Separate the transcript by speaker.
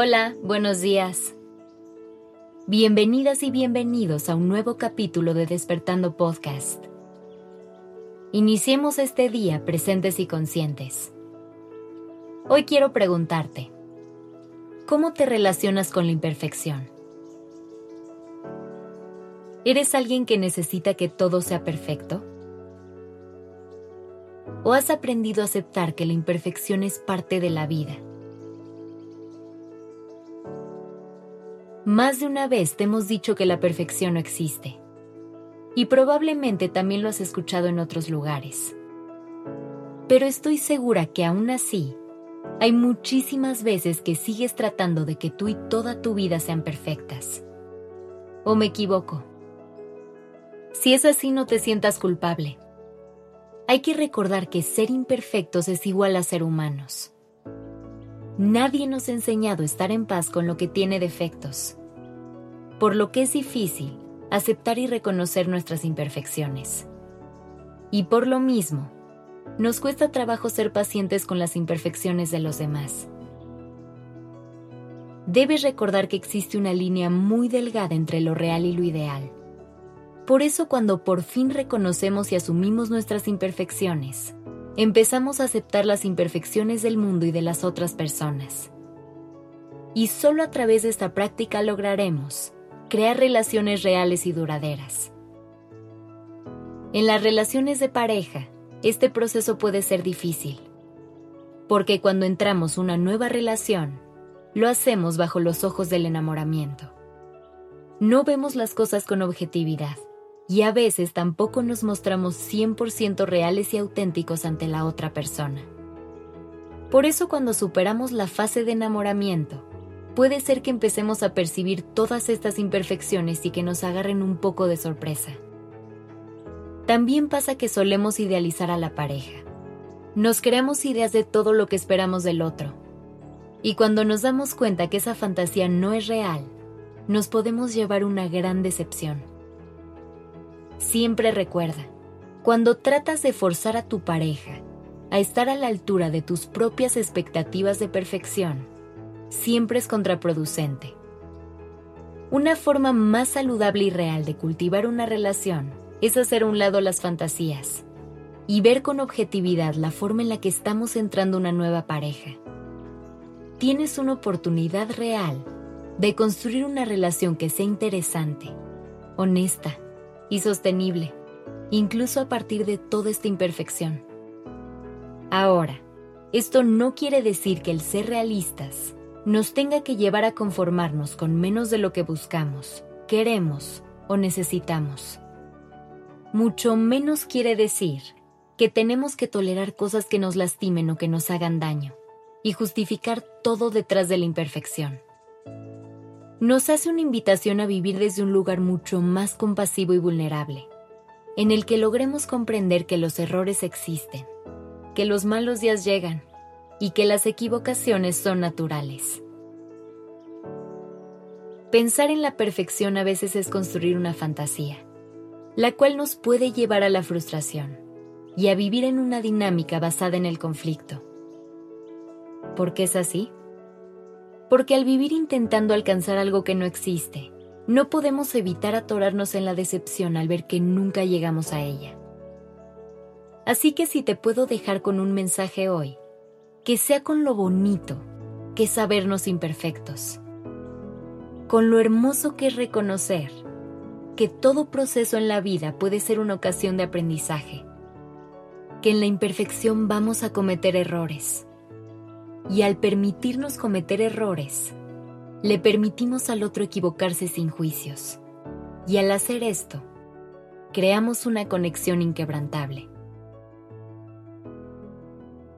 Speaker 1: Hola, buenos días. Bienvenidas y bienvenidos a un nuevo capítulo de Despertando Podcast. Iniciemos este día presentes y conscientes. Hoy quiero preguntarte, ¿cómo te relacionas con la imperfección? ¿Eres alguien que necesita que todo sea perfecto? ¿O has aprendido a aceptar que la imperfección es parte de la vida? Más de una vez te hemos dicho que la perfección no existe. Y probablemente también lo has escuchado en otros lugares. Pero estoy segura que aún así, hay muchísimas veces que sigues tratando de que tú y toda tu vida sean perfectas. ¿O me equivoco? Si es así, no te sientas culpable. Hay que recordar que ser imperfectos es igual a ser humanos. Nadie nos ha enseñado a estar en paz con lo que tiene defectos, por lo que es difícil aceptar y reconocer nuestras imperfecciones. Y por lo mismo, nos cuesta trabajo ser pacientes con las imperfecciones de los demás. Debes recordar que existe una línea muy delgada entre lo real y lo ideal. Por eso cuando por fin reconocemos y asumimos nuestras imperfecciones, empezamos a aceptar las imperfecciones del mundo y de las otras personas. Y solo a través de esta práctica lograremos crear relaciones reales y duraderas. En las relaciones de pareja, este proceso puede ser difícil, porque cuando entramos una nueva relación, lo hacemos bajo los ojos del enamoramiento. No vemos las cosas con objetividad y a veces tampoco nos mostramos 100% reales y auténticos ante la otra persona. Por eso cuando superamos la fase de enamoramiento, puede ser que empecemos a percibir todas estas imperfecciones y que nos agarren un poco de sorpresa. También pasa que solemos idealizar a la pareja. Nos creamos ideas de todo lo que esperamos del otro. Y cuando nos damos cuenta que esa fantasía no es real, nos podemos llevar una gran decepción. Siempre recuerda, cuando tratas de forzar a tu pareja a estar a la altura de tus propias expectativas de perfección, siempre es contraproducente. Una forma más saludable y real de cultivar una relación es hacer a un lado las fantasías y ver con objetividad la forma en la que estamos entrando una nueva pareja. Tienes una oportunidad real de construir una relación que sea interesante, honesta, y sostenible, incluso a partir de toda esta imperfección. Ahora, esto no quiere decir que el ser realistas nos tenga que llevar a conformarnos con menos de lo que buscamos, queremos o necesitamos. Mucho menos quiere decir que tenemos que tolerar cosas que nos lastimen o que nos hagan daño y justificar todo detrás de la imperfección nos hace una invitación a vivir desde un lugar mucho más compasivo y vulnerable, en el que logremos comprender que los errores existen, que los malos días llegan y que las equivocaciones son naturales. Pensar en la perfección a veces es construir una fantasía, la cual nos puede llevar a la frustración y a vivir en una dinámica basada en el conflicto. ¿Por qué es así? porque al vivir intentando alcanzar algo que no existe, no podemos evitar atorarnos en la decepción al ver que nunca llegamos a ella. Así que si te puedo dejar con un mensaje hoy, que sea con lo bonito que es sabernos imperfectos, con lo hermoso que es reconocer que todo proceso en la vida puede ser una ocasión de aprendizaje, que en la imperfección vamos a cometer errores y al permitirnos cometer errores, le permitimos al otro equivocarse sin juicios. Y al hacer esto, creamos una conexión inquebrantable.